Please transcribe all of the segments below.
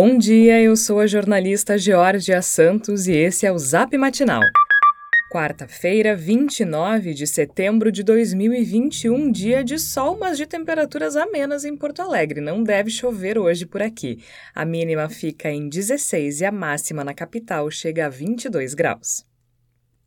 Bom dia, eu sou a jornalista Georgia Santos e esse é o Zap Matinal. Quarta-feira, 29 de setembro de 2021, dia de sol, mas de temperaturas amenas em Porto Alegre. Não deve chover hoje por aqui. A mínima fica em 16 e a máxima na capital chega a 22 graus.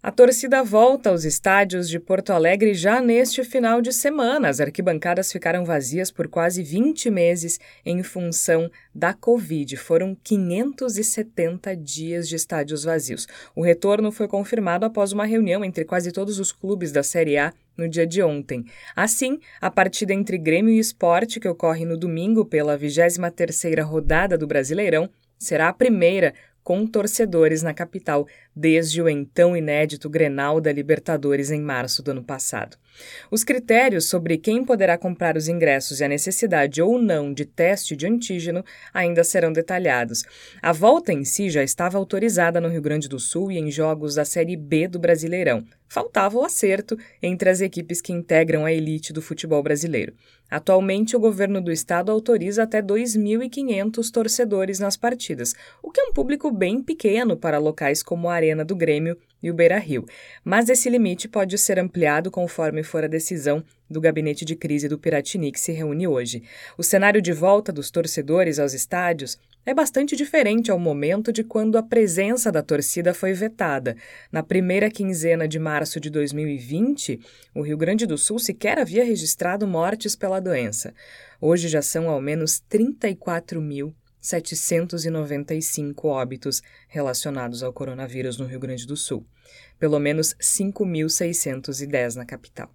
A torcida volta aos estádios de Porto Alegre já neste final de semana. As arquibancadas ficaram vazias por quase 20 meses em função da Covid. Foram 570 dias de estádios vazios. O retorno foi confirmado após uma reunião entre quase todos os clubes da Série A no dia de ontem. Assim, a partida entre Grêmio e Esporte, que ocorre no domingo pela 23ª rodada do Brasileirão, será a primeira com torcedores na capital desde o então inédito Grenal da Libertadores em março do ano passado. Os critérios sobre quem poderá comprar os ingressos e a necessidade ou não de teste de antígeno ainda serão detalhados. A volta em si já estava autorizada no Rio Grande do Sul e em jogos da Série B do Brasileirão. Faltava o acerto entre as equipes que integram a elite do futebol brasileiro. Atualmente, o governo do estado autoriza até 2.500 torcedores nas partidas, o que é um público bem pequeno para locais como a Arena do Grêmio e o Beira Rio. Mas esse limite pode ser ampliado conforme for a decisão do gabinete de crise do Piratini, que se reúne hoje. O cenário de volta dos torcedores aos estádios é bastante diferente ao momento de quando a presença da torcida foi vetada. Na primeira quinzena de março de 2020, o Rio Grande do Sul sequer havia registrado mortes pela doença. Hoje já são ao menos 34.795 óbitos relacionados ao coronavírus no Rio Grande do Sul, pelo menos 5.610 na capital.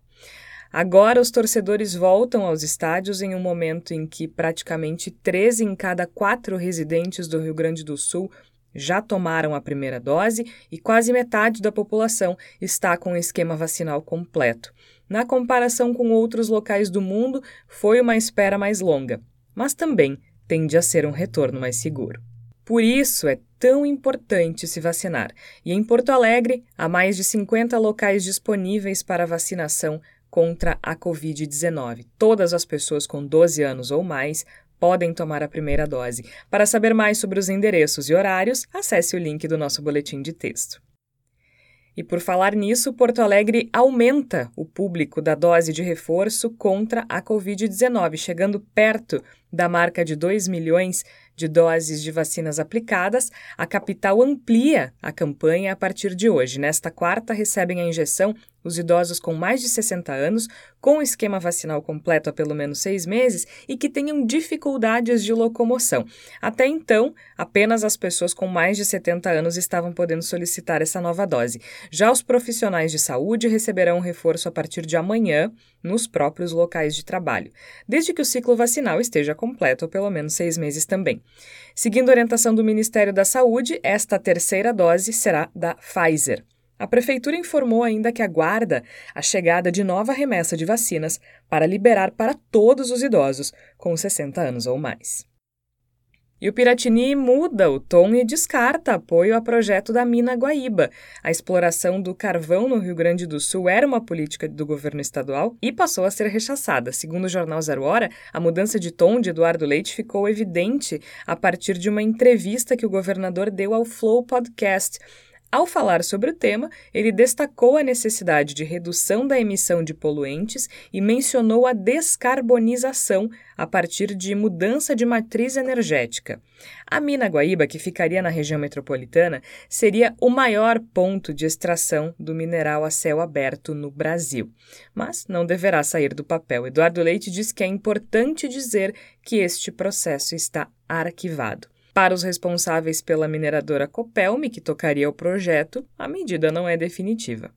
Agora, os torcedores voltam aos estádios em um momento em que praticamente três em cada quatro residentes do Rio Grande do Sul já tomaram a primeira dose e quase metade da população está com o esquema vacinal completo. Na comparação com outros locais do mundo, foi uma espera mais longa, mas também tende a ser um retorno mais seguro. Por isso é tão importante se vacinar. E em Porto Alegre, há mais de 50 locais disponíveis para vacinação contra a Covid-19. Todas as pessoas com 12 anos ou mais podem tomar a primeira dose. Para saber mais sobre os endereços e horários, acesse o link do nosso boletim de texto. E por falar nisso, Porto Alegre aumenta o público da dose de reforço contra a Covid-19, chegando perto da marca de 2 milhões de doses de vacinas aplicadas, a capital amplia a campanha a partir de hoje. Nesta quarta, recebem a injeção os idosos com mais de 60 anos, com o esquema vacinal completo há pelo menos seis meses e que tenham dificuldades de locomoção. Até então, apenas as pessoas com mais de 70 anos estavam podendo solicitar essa nova dose. Já os profissionais de saúde receberão um reforço a partir de amanhã nos próprios locais de trabalho, desde que o ciclo vacinal esteja completo há pelo menos seis meses também. Seguindo a orientação do Ministério da Saúde, esta terceira dose será da Pfizer. A Prefeitura informou ainda que aguarda a chegada de nova remessa de vacinas para liberar para todos os idosos com 60 anos ou mais. E o Piratini muda o tom e descarta apoio ao projeto da mina Guaíba. A exploração do carvão no Rio Grande do Sul era uma política do governo estadual e passou a ser rechaçada. Segundo o jornal Zero Hora, a mudança de tom de Eduardo Leite ficou evidente a partir de uma entrevista que o governador deu ao Flow Podcast. Ao falar sobre o tema, ele destacou a necessidade de redução da emissão de poluentes e mencionou a descarbonização a partir de mudança de matriz energética. A mina Guaíba, que ficaria na região metropolitana, seria o maior ponto de extração do mineral a céu aberto no Brasil. Mas não deverá sair do papel. Eduardo Leite diz que é importante dizer que este processo está arquivado. Para os responsáveis pela mineradora Copelme, que tocaria o projeto, a medida não é definitiva.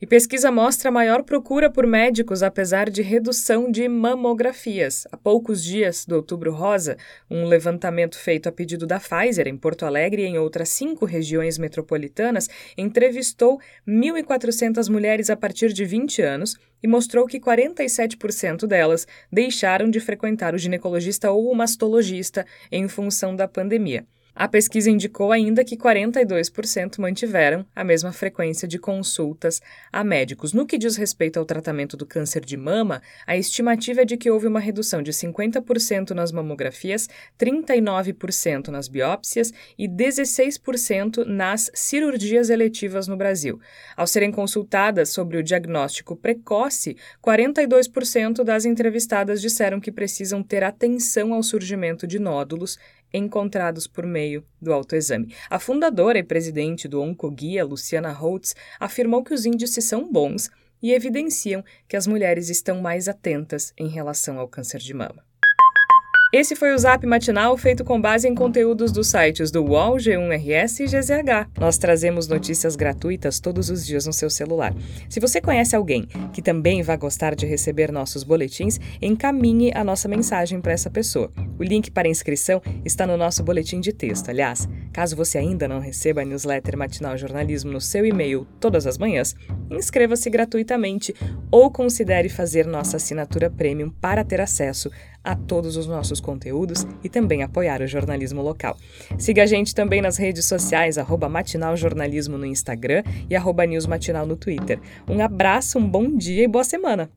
E pesquisa mostra maior procura por médicos apesar de redução de mamografias. Há poucos dias do Outubro Rosa, um levantamento feito a pedido da Pfizer em Porto Alegre e em outras cinco regiões metropolitanas entrevistou 1.400 mulheres a partir de 20 anos e mostrou que 47% delas deixaram de frequentar o ginecologista ou o mastologista em função da pandemia. A pesquisa indicou ainda que 42% mantiveram a mesma frequência de consultas a médicos. No que diz respeito ao tratamento do câncer de mama, a estimativa é de que houve uma redução de 50% nas mamografias, 39% nas biópsias e 16% nas cirurgias eletivas no Brasil. Ao serem consultadas sobre o diagnóstico precoce, 42% das entrevistadas disseram que precisam ter atenção ao surgimento de nódulos encontrados por meio do autoexame. A fundadora e presidente do Oncoguia, Luciana Holtz, afirmou que os índices são bons e evidenciam que as mulheres estão mais atentas em relação ao câncer de mama. Esse foi o Zap Matinal feito com base em conteúdos dos sites do UOL, G1RS e GZH. Nós trazemos notícias gratuitas todos os dias no seu celular. Se você conhece alguém que também vai gostar de receber nossos boletins, encaminhe a nossa mensagem para essa pessoa. O link para inscrição está no nosso boletim de texto. Aliás, caso você ainda não receba a newsletter Matinal Jornalismo no seu e-mail todas as manhãs, inscreva-se gratuitamente ou considere fazer nossa assinatura premium para ter acesso a todos os nossos conteúdos e também apoiar o jornalismo local. Siga a gente também nas redes sociais, matinaljornalismo no Instagram e arroba newsmatinal no Twitter. Um abraço, um bom dia e boa semana!